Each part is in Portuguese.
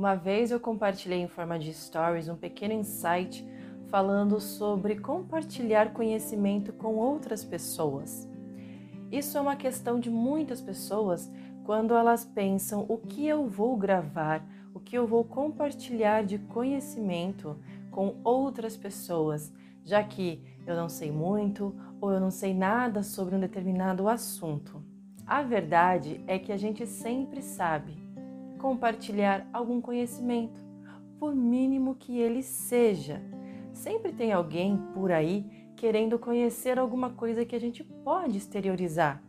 Uma vez eu compartilhei em forma de stories um pequeno insight falando sobre compartilhar conhecimento com outras pessoas. Isso é uma questão de muitas pessoas quando elas pensam o que eu vou gravar, o que eu vou compartilhar de conhecimento com outras pessoas, já que eu não sei muito ou eu não sei nada sobre um determinado assunto. A verdade é que a gente sempre sabe compartilhar algum conhecimento, por mínimo que ele seja. Sempre tem alguém por aí querendo conhecer alguma coisa que a gente pode exteriorizar.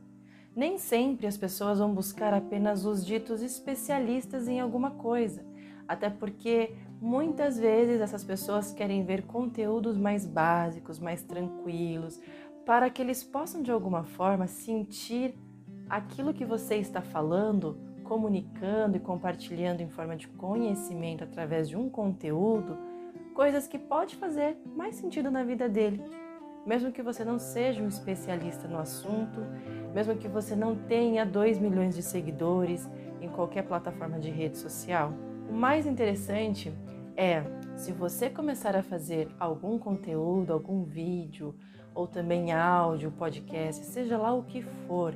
Nem sempre as pessoas vão buscar apenas os ditos especialistas em alguma coisa, até porque muitas vezes essas pessoas querem ver conteúdos mais básicos, mais tranquilos, para que eles possam de alguma forma sentir aquilo que você está falando, comunicando e compartilhando em forma de conhecimento através de um conteúdo, coisas que pode fazer mais sentido na vida dele mesmo que você não seja um especialista no assunto, mesmo que você não tenha 2 milhões de seguidores em qualquer plataforma de rede social. O mais interessante é se você começar a fazer algum conteúdo, algum vídeo, ou também áudio, podcast, seja lá o que for,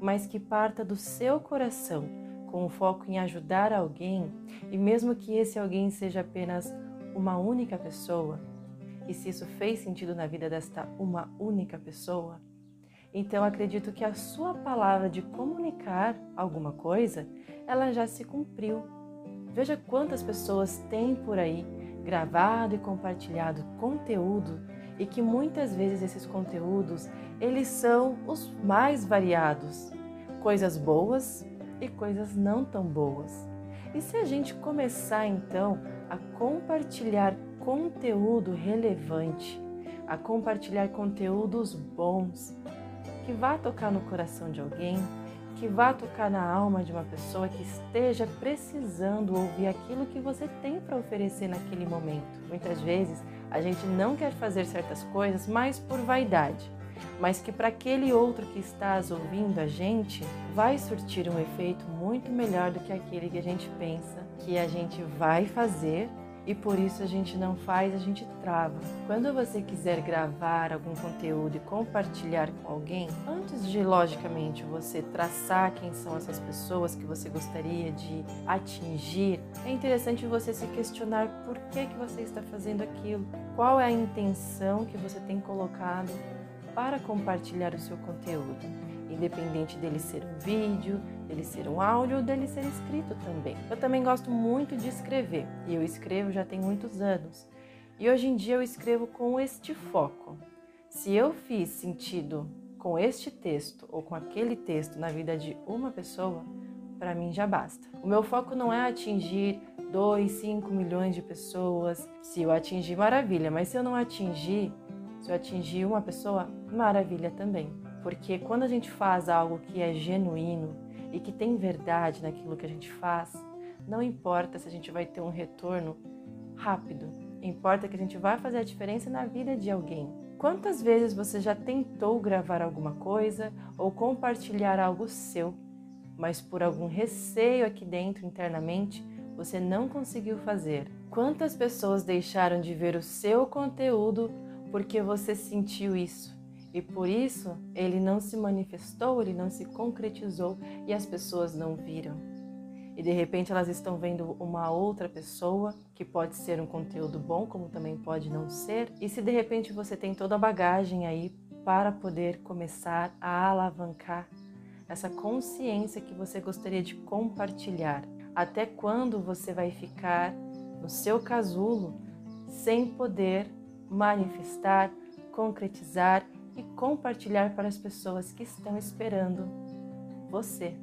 mas que parta do seu coração, com o foco em ajudar alguém, e mesmo que esse alguém seja apenas uma única pessoa, e se isso fez sentido na vida desta uma única pessoa, então acredito que a sua palavra de comunicar alguma coisa, ela já se cumpriu. Veja quantas pessoas têm por aí gravado e compartilhado conteúdo e que muitas vezes esses conteúdos, eles são os mais variados, coisas boas e coisas não tão boas. E se a gente começar então a compartilhar conteúdo relevante, a compartilhar conteúdos bons, que vá tocar no coração de alguém, que vá tocar na alma de uma pessoa que esteja precisando ouvir aquilo que você tem para oferecer naquele momento. Muitas vezes a gente não quer fazer certas coisas mais por vaidade, mas que para aquele outro que está ouvindo a gente vai surtir um efeito muito melhor do que aquele que a gente pensa que a gente vai fazer e por isso a gente não faz, a gente trava. Quando você quiser gravar algum conteúdo e compartilhar com alguém, antes de logicamente você traçar quem são essas pessoas que você gostaria de atingir, é interessante você se questionar por que que você está fazendo aquilo, qual é a intenção que você tem colocado para compartilhar o seu conteúdo, independente dele ser um vídeo, dele ser um áudio ou dele ser escrito também. Eu também gosto muito de escrever e eu escrevo já tem muitos anos. E hoje em dia eu escrevo com este foco. Se eu fiz sentido com este texto ou com aquele texto na vida de uma pessoa, para mim já basta. O meu foco não é atingir 2, 5 milhões de pessoas. Se eu atingir, maravilha, mas se eu não atingir, se eu atingir uma pessoa, maravilha também. Porque quando a gente faz algo que é genuíno, e que tem verdade naquilo que a gente faz, não importa se a gente vai ter um retorno rápido, importa que a gente vai fazer a diferença na vida de alguém. Quantas vezes você já tentou gravar alguma coisa ou compartilhar algo seu, mas por algum receio aqui dentro internamente você não conseguiu fazer? Quantas pessoas deixaram de ver o seu conteúdo porque você sentiu isso? E por isso ele não se manifestou, ele não se concretizou e as pessoas não viram. E de repente elas estão vendo uma outra pessoa, que pode ser um conteúdo bom, como também pode não ser. E se de repente você tem toda a bagagem aí para poder começar a alavancar essa consciência que você gostaria de compartilhar, até quando você vai ficar no seu casulo sem poder manifestar, concretizar e compartilhar para as pessoas que estão esperando você.